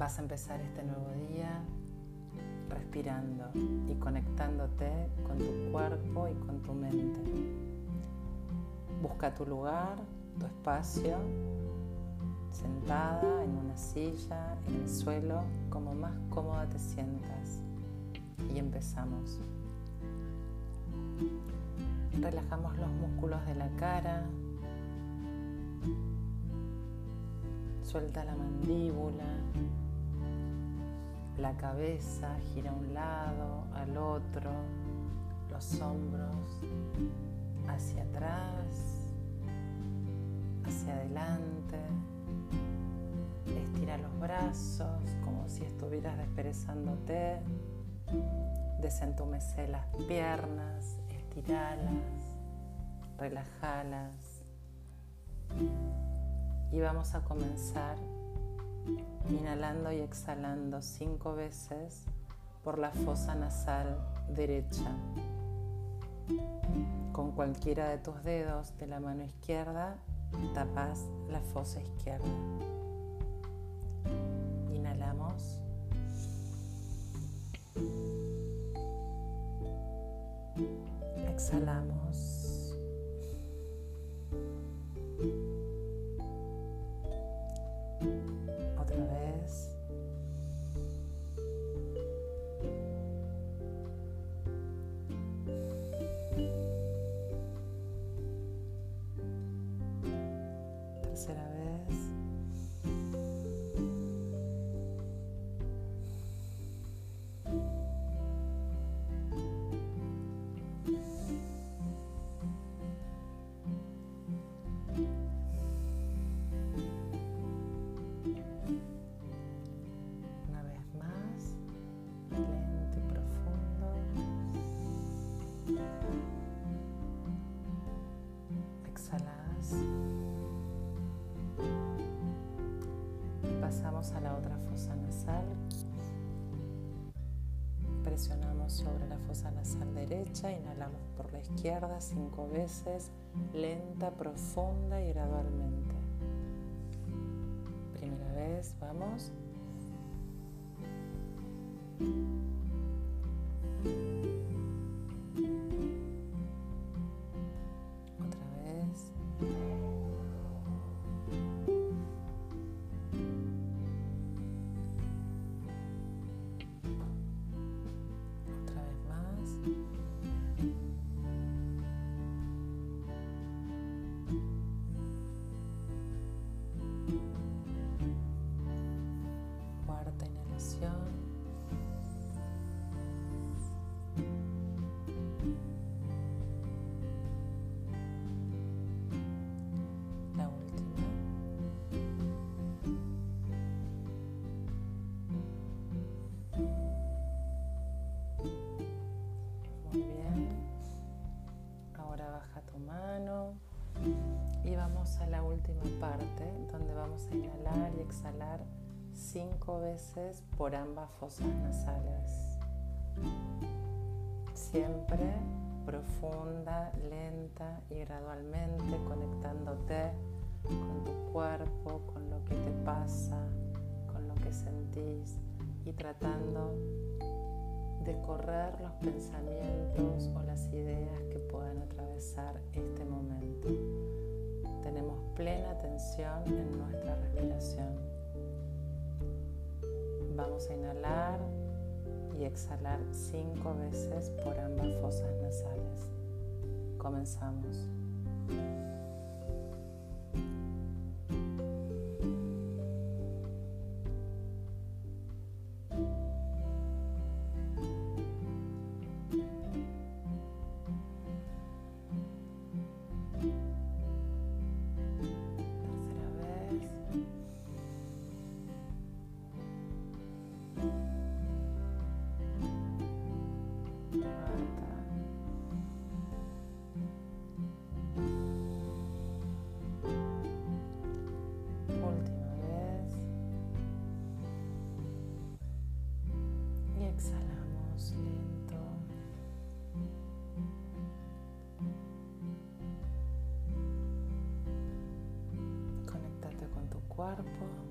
Vas a empezar este nuevo día respirando y conectándote con tu cuerpo y con tu mente. Busca tu lugar, tu espacio, sentada en una silla, en el suelo, como más cómoda te sientas. Y empezamos. Relajamos los músculos de la cara. Suelta la mandíbula. La cabeza gira a un lado, al otro. Los hombros hacia atrás, hacia adelante. Estira los brazos como si estuvieras desperezándote. Desentumece las piernas, estiralas, relajalas. Y vamos a comenzar inhalando y exhalando cinco veces por la fosa nasal derecha. Con cualquiera de tus dedos de la mano izquierda tapas la fosa izquierda. Inhalamos. Exhalamos. Tercera vez. Pasamos a la otra fosa nasal. Presionamos sobre la fosa nasal derecha, inhalamos por la izquierda cinco veces, lenta, profunda y gradualmente. Primera vez, vamos. Mano y vamos a la última parte donde vamos a inhalar y exhalar cinco veces por ambas fosas nasales. Siempre profunda, lenta y gradualmente conectándote con tu cuerpo, con lo que te pasa, con lo que sentís y tratando de correr los pensamientos o las ideas que plena atención en nuestra respiración. Vamos a inhalar y exhalar cinco veces por ambas fosas nasales. Comenzamos. Cuerpo.